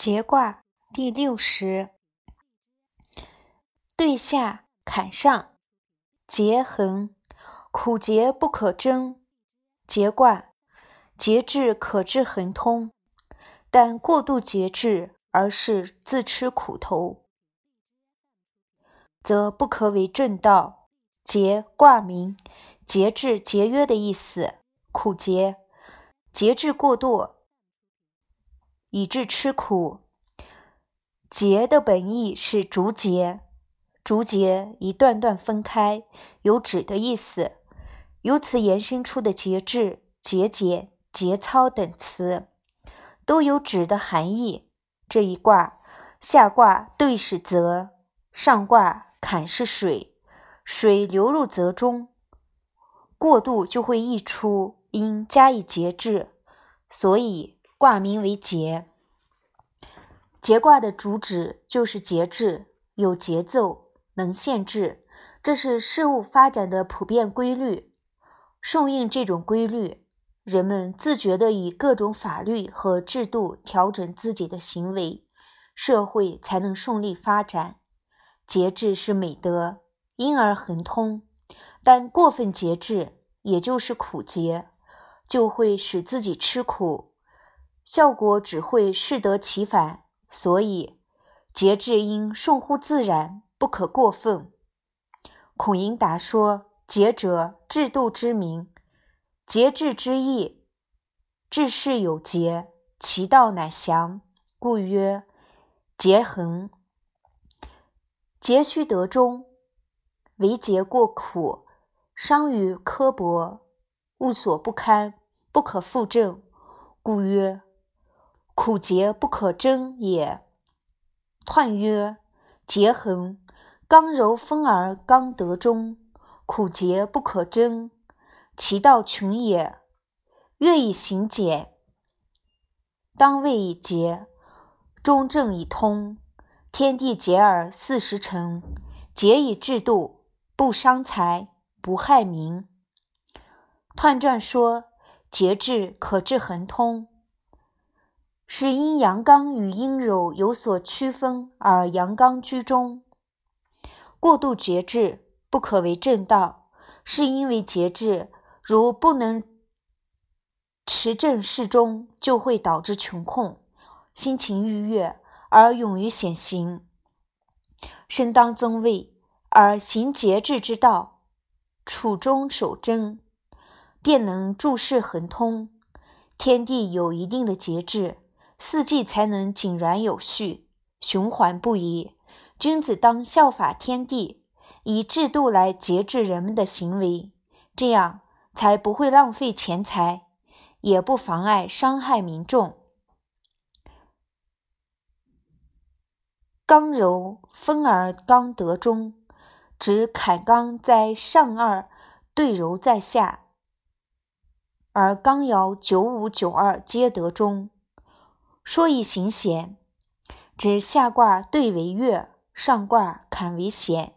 节卦第六十，对下坎上，节横，苦节不可争。节卦，节制可致恒通，但过度节制而是自吃苦头，则不可为正道。节卦名，节制、节约的意思。苦节，节制过度。以致吃苦。节的本意是竹节，竹节一段段分开，有指的意思。由此延伸出的节制、节俭、节操等词，都有指的含义。这一卦下卦兑是泽，上卦坎是水，水流入泽中，过度就会溢出，应加以节制，所以。卦名为节，节卦的主旨就是节制，有节奏，能限制，这是事物发展的普遍规律。顺应这种规律，人们自觉地以各种法律和制度调整自己的行为，社会才能顺利发展。节制是美德，因而恒通。但过分节制，也就是苦节，就会使自己吃苦。效果只会适得其反，所以节制应顺乎自然，不可过分。孔颖达说：“节者，制度之名。节制之意，治事有节，其道乃详，故曰节恒。节须得中，为节过苦，伤于刻薄，物所不堪，不可复正，故曰。”苦节不可争也。彖曰：节恒，刚柔分而刚得中，苦节不可争，其道穷也。月以行简，当位以节，中正以通。天地节而四时成，节以制度，不伤财，不害民。彖传说，节制可致恒通。是因阳刚与阴柔有所区分而阳刚居中，过度节制不可为正道。是因为节制如不能持正适中，就会导致穷困，心情愉悦而勇于显形，身当尊位而行节制之道，处中守贞，便能诸事亨通。天地有一定的节制。四季才能井然有序、循环不已。君子当效法天地，以制度来节制人们的行为，这样才不会浪费钱财，也不妨碍伤害民众。刚柔分而刚得中，指坎刚在上二，对柔在下，而刚爻九五九二皆得中。说以行险，指下卦兑为月，上卦坎为险。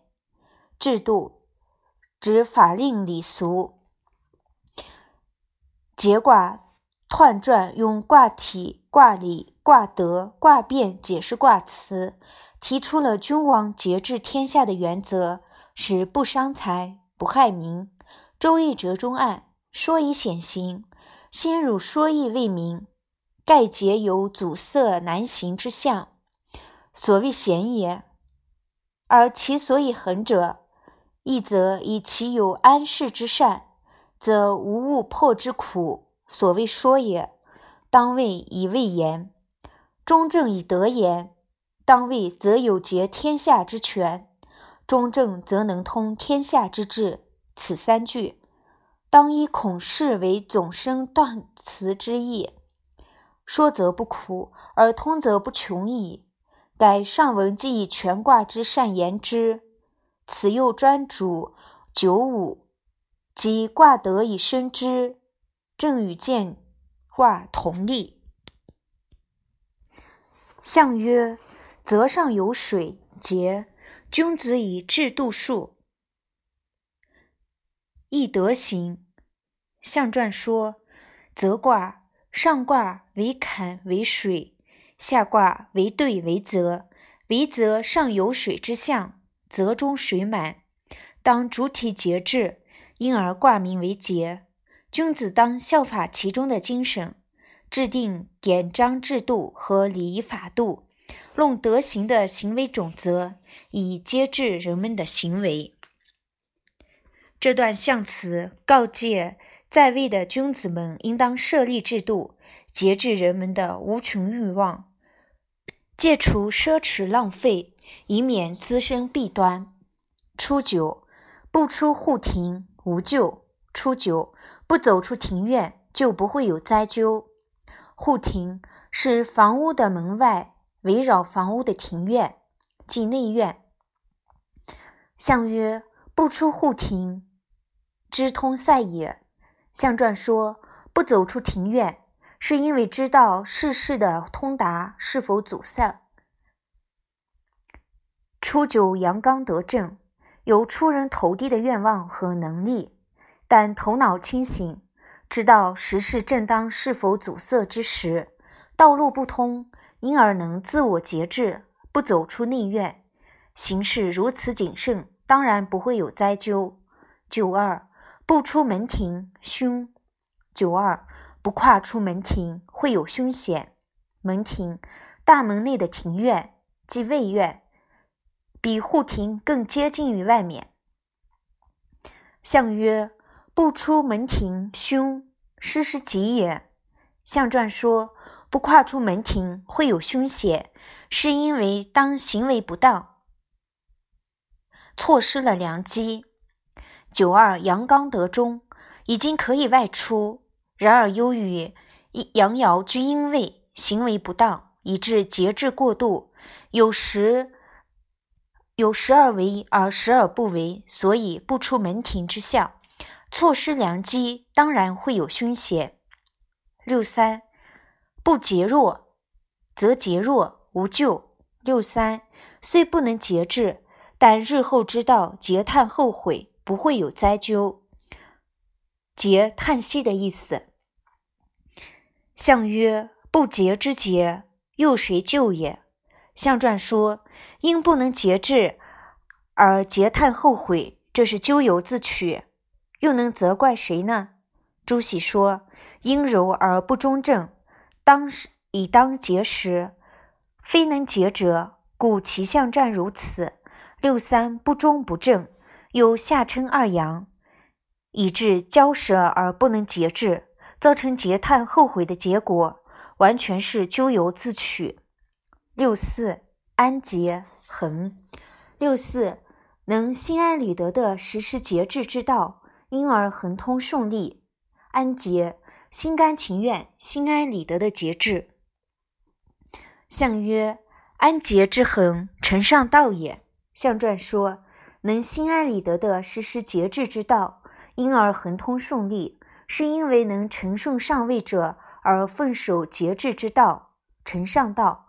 制度指法令礼俗。节卦彖传用卦体、卦理、卦德、卦变解释卦辞，提出了君王节制天下的原则，是不伤财、不害民。周易折中案说以显行，先儒说易为明。盖节有阻塞难行之象，所谓险也。而其所以恒者，一则以其有安适之善，则无物破之苦，所谓说也。当位以位言，中正以德言。当位则有节天下之权，中正则能通天下之治。此三句，当以孔氏为总生断词之意。说则不苦，而通则不穷矣。盖上文既以全卦之善言之，此又专主九五，即卦得以生之，正与见卦同理。象曰：泽上有水，节。君子以制度数，易德行。象传说：泽卦。上卦为坎为水，下卦为兑为泽，为泽上有水之象，泽中水满，当主体节制，因而卦名为节。君子当效法其中的精神，制定典章制度和礼仪法度，论德行的行为准则，以节制人们的行为。这段象辞告诫在位的君子们，应当设立制度，节制人们的无穷欲望，戒除奢侈浪费，以免滋生弊端。初九，不出户庭无咎。初九，不走出庭院，就不会有灾咎。户庭是房屋的门外，围绕房屋的庭院，即内院。相曰：不出户庭。知通塞也。象传说不走出庭院，是因为知道世事的通达是否阻塞。初九阳刚得正，有出人头地的愿望和能力，但头脑清醒，知道时事正当是否阻塞之时，道路不通，因而能自我节制，不走出内院，行事如此谨慎，当然不会有灾咎。九二。不出门庭，凶。九二，不跨出门庭，会有凶险。门庭，大门内的庭院，即卫院，比户庭更接近于外面。象曰：不出门庭，凶，失时吉也。象传说不跨出门庭会有凶险，是因为当行为不当，错失了良机。九二阳刚得中，已经可以外出，然而由于阳爻居阴位，行为不当，以致节制过度，有时有时而为而时而不为，所以不出门庭之象，错失良机，当然会有凶险。六三不节弱，则节弱无咎。六三虽不能节制，但日后知道节叹后悔。不会有灾咎，节叹息的意思。象曰：不节之节，又谁救也？象传说，因不能节制而节叹后悔，这是咎由自取，又能责怪谁呢？朱熹说：阴柔而不中正，当时以当节时，非能节者，故其象战如此。六三不忠不正。有下称二阳，以致交舌而不能节制，造成节叹后悔的结果，完全是咎由自取。六四安节恒，六四能心安理得的实施节制之道，因而恒通顺利。安节心甘情愿、心安理得的节制。象曰：安节之恒，承上道也。象传说。能心安理得地实施节制之道，因而恒通顺利，是因为能承顺上位者而奉守节制之道，承上道，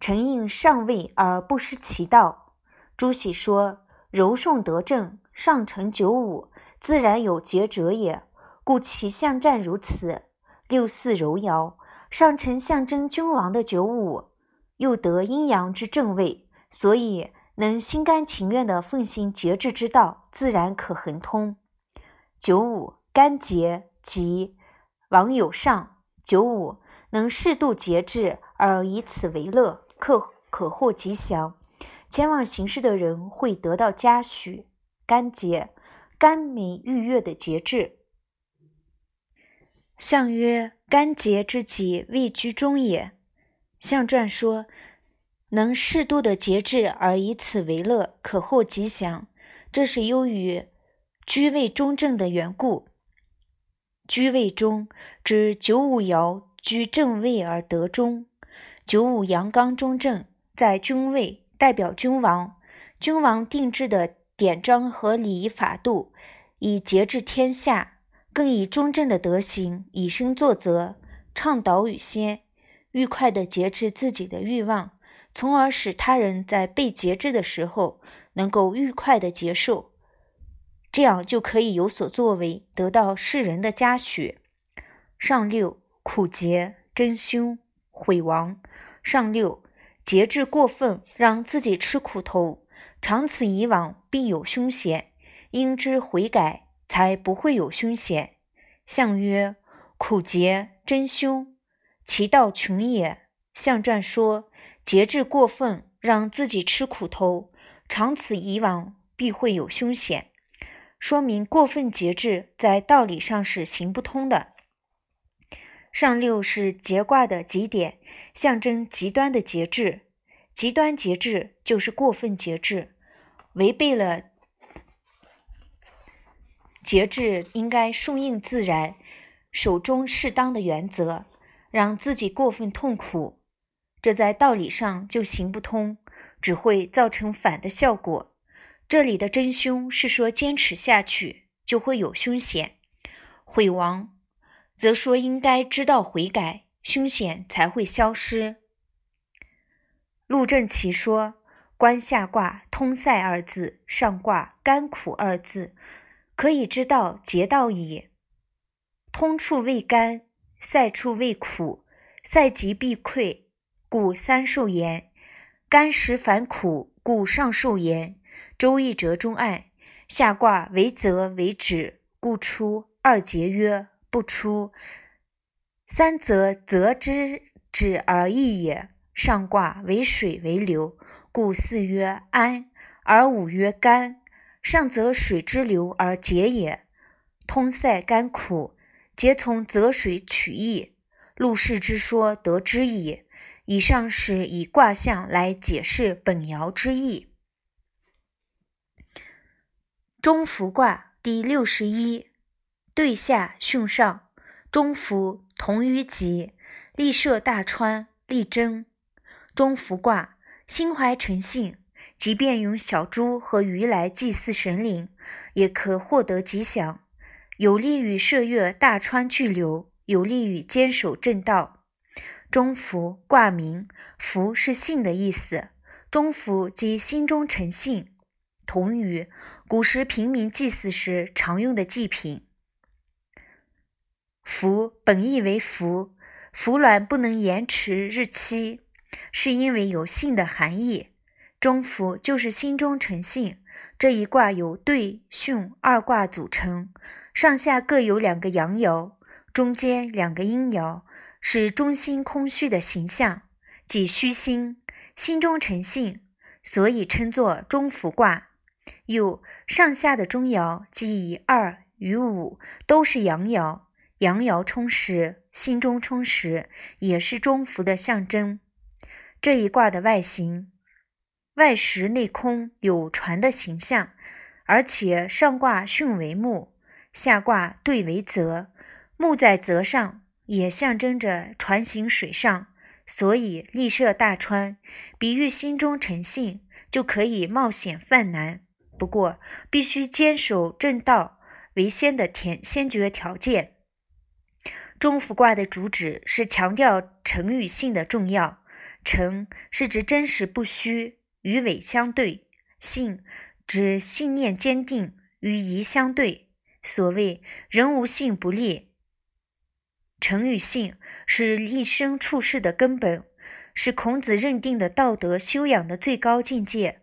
承应上位而不失其道。朱熹说：“柔顺得正，上承九五，自然有节者也，故其象战如此。六四柔爻，上承象征君王的九五，又得阴阳之正位，所以。”能心甘情愿地奉行节制之道，自然可恒通。九五干节即王有上。九五能适度节制而以此为乐，可可获吉祥。前往行事的人会得到嘉许。干节甘美愉悦的节制。象曰：干节之己，位居中也。象传说。能适度的节制而以此为乐，可获吉祥，这是由于居位中正的缘故。居位中指九五爻居正位而得中，九五阳刚中正，在君位，代表君王。君王定制的典章和礼仪法度，以节制天下，更以中正的德行以身作则，倡导与先，愉快地节制自己的欲望。从而使他人在被节制的时候能够愉快的接受，这样就可以有所作为，得到世人的嘉许。上六苦节真凶毁亡，上六，节制过分，让自己吃苦头，长此以往必有凶险，应知悔改，才不会有凶险。相曰：苦节真凶，其道穷也。象传说，节制过分，让自己吃苦头，长此以往必会有凶险，说明过分节制在道理上是行不通的。上六是节卦的极点，象征极端的节制。极端节制就是过分节制，违背了节制应该顺应自然、守中适当的原则，让自己过分痛苦，这在道理上就行不通，只会造成反的效果。这里的真凶是说坚持下去就会有凶险，毁亡。则说应该知道悔改，凶险才会消失。陆正奇说：“观下卦通塞二字，上卦甘苦二字，可以知道劫道矣。通处未甘，塞处未苦，塞极必溃，故三受言；甘时反苦，故上受言。周易折中案，下卦为泽为止，故出二节曰。”不出三则，则之止而易也。上卦为水为流，故四曰安，而五曰干。上则水之流而结也。通塞甘苦，皆从泽水取义。陆氏之说得之矣。以上是以卦象来解释本爻之意。中孚卦第六十一。对下巽上，中孚同于吉，立涉大川，力争。中孚卦，心怀诚信，即便用小猪和鱼来祭祀神灵，也可获得吉祥，有利于涉越大川巨流，有利于坚守正道。中孚卦名，孚是信的意思，中孚即心中诚信。同于古时平民祭祀时常用的祭品。服本意为服，服卵不能延迟日期，是因为有信的含义。中孚就是心中诚信。这一卦由兑巽二卦组成，上下各有两个阳爻，中间两个阴爻，是中心空虚的形象，即虚心，心中诚信，所以称作中孚卦。又上下的中爻，即以二与五都是阳爻。阳爻充实，心中充实，也是中孚的象征。这一卦的外形，外实内空，有船的形象，而且上卦巽为木，下卦兑为泽，木在泽上，也象征着船行水上，所以立设大川，比喻心中诚信，就可以冒险犯难。不过，必须坚守正道为先的天先决条件。中孚卦的主旨是强调诚与信的重要。诚是指真实不虚，与伪相对；信指信念坚定，与疑相对。所谓“人无信不立”，诚与信是一生处事的根本，是孔子认定的道德修养的最高境界。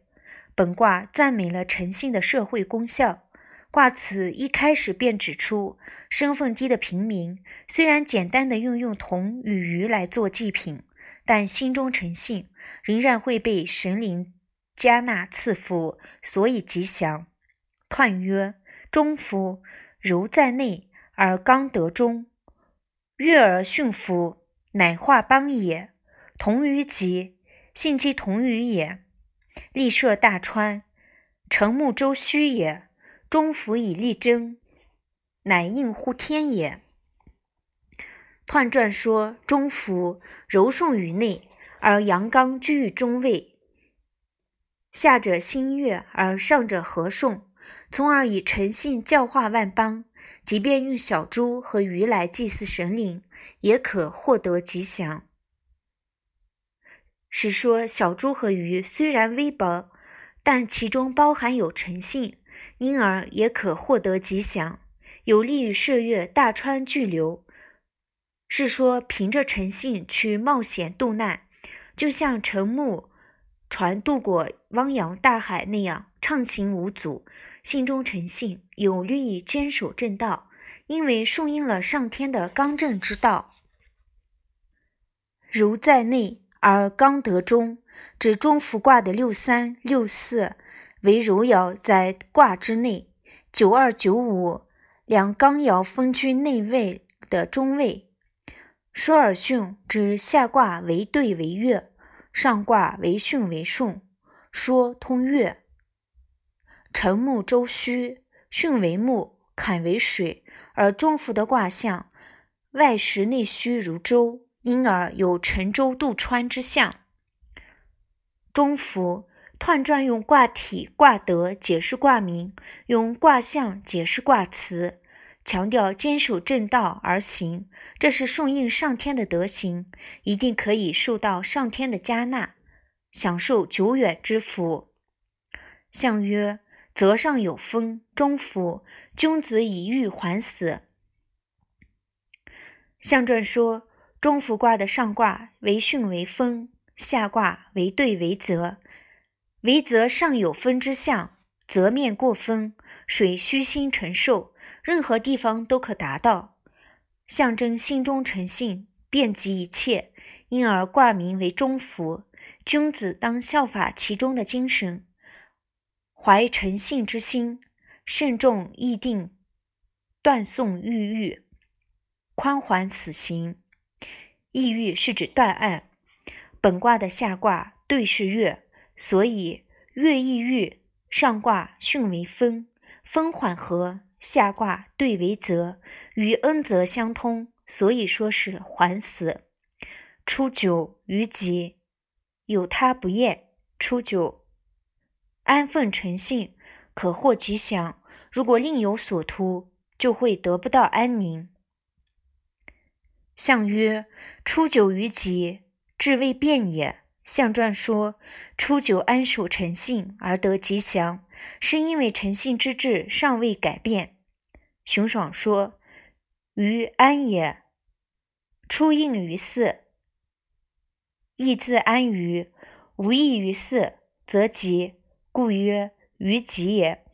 本卦赞美了诚信的社会功效。卦辞一开始便指出，身份低的平民虽然简单的运用铜与鱼来做祭品，但心中诚信，仍然会被神灵加纳赐福，所以吉祥。彖曰：中孚，柔在内而刚得中，悦而驯服，乃化邦也。同于吉，信其同于也。立涉大川，成木舟虚也。中孚以力争，乃应乎天也。彖传说中孚柔顺于内，而阳刚居于中位，下者心悦而上者和顺，从而以诚信教化万邦。即便用小猪和鱼来祭祀神灵，也可获得吉祥。是说小猪和鱼虽然微薄，但其中包含有诚信。因而也可获得吉祥，有利于涉越大川巨流。是说凭着诚信去冒险渡难，就像乘木船渡过汪洋大海那样畅行无阻。信中诚信，有利于坚守正道，因为顺应了上天的刚正之道。柔在内而刚得中，指中孚卦的六三六四为柔爻在卦之内，九二九五两刚爻分居内位的中位。说而巽指下卦为兑为月，上卦为巽为顺，说通月。辰木周虚，巽为木，坎为水，而中孚的卦象外实内虚如舟，因而有沉舟渡川之象。中孚彖传用卦体、卦德解释卦名，用卦象解释卦辞，强调坚守正道而行，这是顺应上天的德行，一定可以受到上天的加纳，享受久远之福。象曰。泽上有风，中孚。君子以欲还死。象传说，中孚卦的上卦为巽为风，下卦为兑为泽。为泽上有风之象，泽面过风，水虚心承受，任何地方都可达到，象征心中诚信，遍及一切，因而卦名为中孚。君子当效法其中的精神。怀诚信之心，慎重议定，断送郁郁，宽缓死刑。抑郁是指断案。本卦的下卦兑是月，所以月抑郁。上卦巽为风，风缓和；下卦兑为泽，与恩泽相通，所以说是缓死。初九于吉，有他不厌。初九。安分诚信，可获吉祥；如果另有所图，就会得不到安宁。象曰：初九于吉，志未变也。象传说，初九安守诚信而得吉祥，是因为诚信之志尚未改变。熊爽说：于安也，初应于四，亦自安于，无益于四，则吉。故曰：于吉也。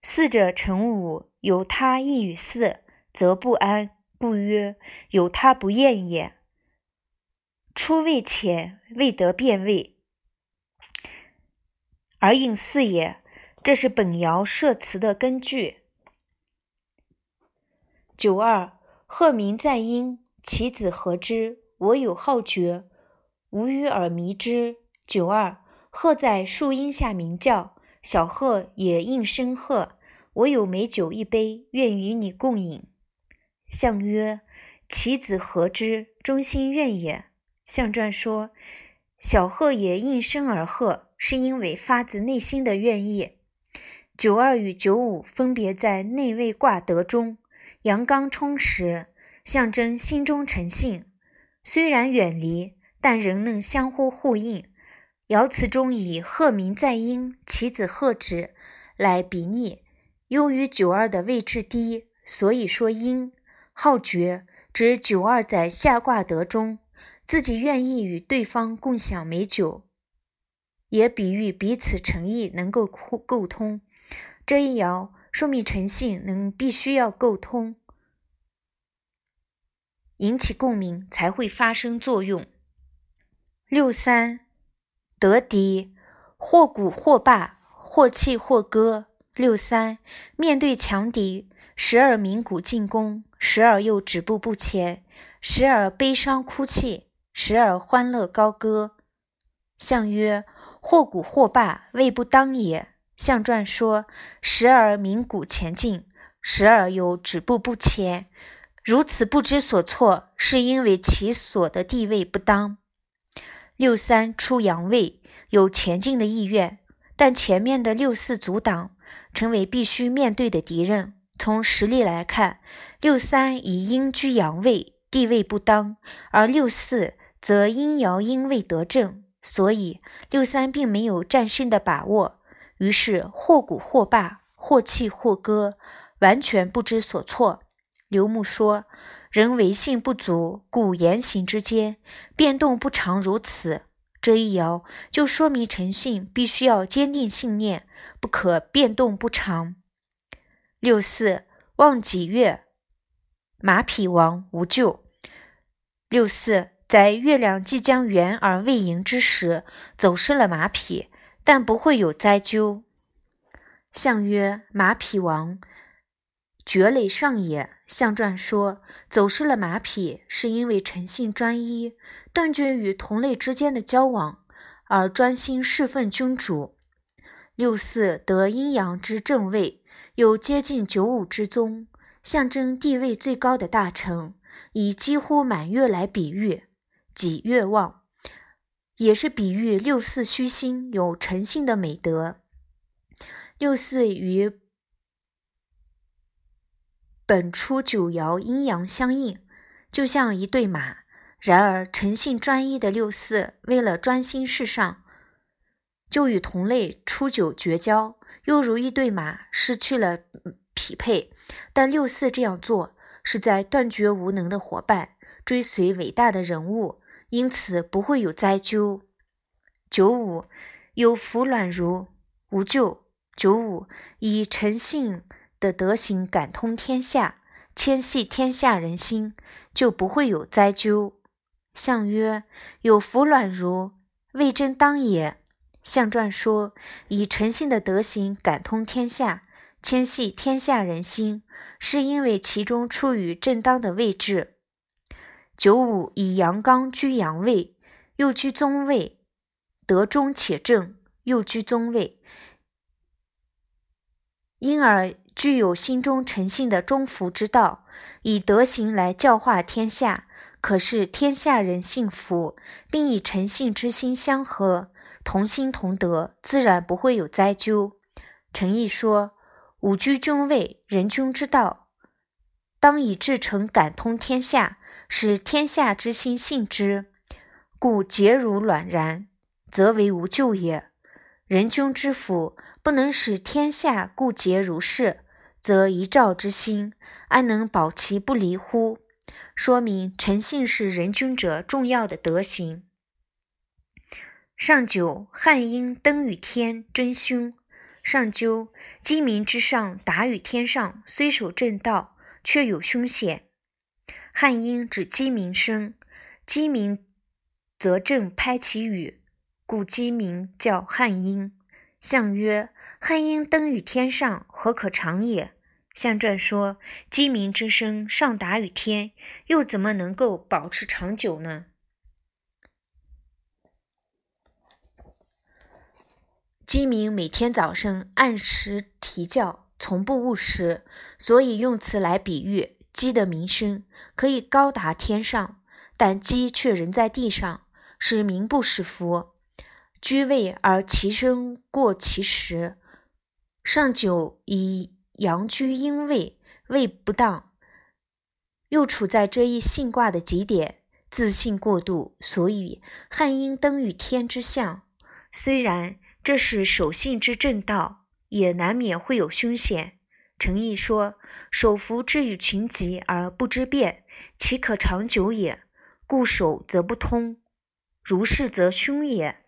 四者成五，有他异于四，则不安。故曰：有他不厌也。初未浅，未得变位，而应四也。这是本爻设辞的根据。九二，鹤鸣在阴，其子何之？我有好觉，无与尔迷之。九二。鹤在树荫下鸣叫，小鹤也应声鹤。我有美酒一杯，愿与你共饮。象曰：其子何之？忠心愿也。象传说，小鹤也应声而鹤，是因为发自内心的愿意。九二与九五分别在内位卦德中，阳刚充实，象征心中诚信。虽然远离，但仍能相互呼应。爻辞中以“鹤鸣在阴，其子鹤之”来比拟，由于九二的位置低，所以说阴。好觉指九二在下卦德中，自己愿意与对方共享美酒，也比喻彼此诚意能够沟通。这一爻说明诚信能必须要沟通，引起共鸣才会发生作用。六三。得敌，或鼓或罢，或弃或歌。六三，面对强敌，时而鸣鼓进攻，时而又止步不前，时而悲伤哭泣，时而欢乐高歌。象曰：或鼓或罢，未不当也。象传说，时而鸣鼓前进，时而又止步不前，如此不知所措，是因为其所的地位不当。六三出阳位，有前进的意愿，但前面的六四阻挡，成为必须面对的敌人。从实力来看，六三以阴居阳位，地位不当，而六四则阴爻阴位得正，所以六三并没有战胜的把握。于是或鼓或罢，或弃或歌，完全不知所措。刘牧说。人为性不足，故言行之间变动不常如此。这一爻就说明诚信必须要坚定信念，不可变动不常。六四望己月，马匹亡无咎。六四在月亮即将圆而未盈之时，走失了马匹，但不会有灾咎。象曰：马匹亡，绝类上也。象传说，走失了马匹，是因为诚信专一，断绝与同类之间的交往，而专心侍奉君主。六四得阴阳之正位，又接近九五之宗，象征地位最高的大臣，以几乎满月来比喻，己月旺，也是比喻六四虚心有诚信的美德。六四与。本初九爻阴阳相应，就像一对马。然而诚信专一的六四，为了专心事上，就与同类初九绝交，又如一对马失去了匹配。但六四这样做，是在断绝无能的伙伴，追随伟大的人物，因此不会有灾咎。九五有福卵如无咎。九五以诚信。的德行感通天下，牵系天下人心，就不会有灾咎。象曰：有福卵如，未真当也。象传说，以诚信的德行感通天下，牵系天下人心，是因为其中处于正当的位置。九五以阳刚居阳位，又居宗位，德中且正，又居宗位，因而。具有心中诚信的忠福之道，以德行来教化天下，可是天下人幸福，并以诚信之心相合，同心同德，自然不会有灾咎。诚意说：吾居君位，人君之道，当以至诚感通天下，使天下之心信之，故结如卵然，则为无咎也。人君之福，不能使天下固结如是。则一照之心，安能保其不离乎？说明诚信是人君者重要的德行。上九，汉阴登与天，真凶。上究，鸡鸣之上，达于天上，虽守正道，却有凶险。汉阴指鸡鸣声，鸡鸣则正拍其羽，故鸡鸣叫汉阴。象曰：汉阴登于天上，何可长也？象传说，鸡鸣之声上达于天，又怎么能够保持长久呢？鸡鸣每天早上按时啼叫，从不误时，所以用此来比喻鸡的鸣声可以高达天上，但鸡却仍在地上，是名不实符。居位而其声过其时，上九以阳居阴位，位不当，又处在这一性卦的极点，自信过度，所以汉阴登于天之象。虽然这是守信之正道，也难免会有凶险。诚意说：守福之与群集而不知变，岂可长久也？故守则不通，如是则凶也。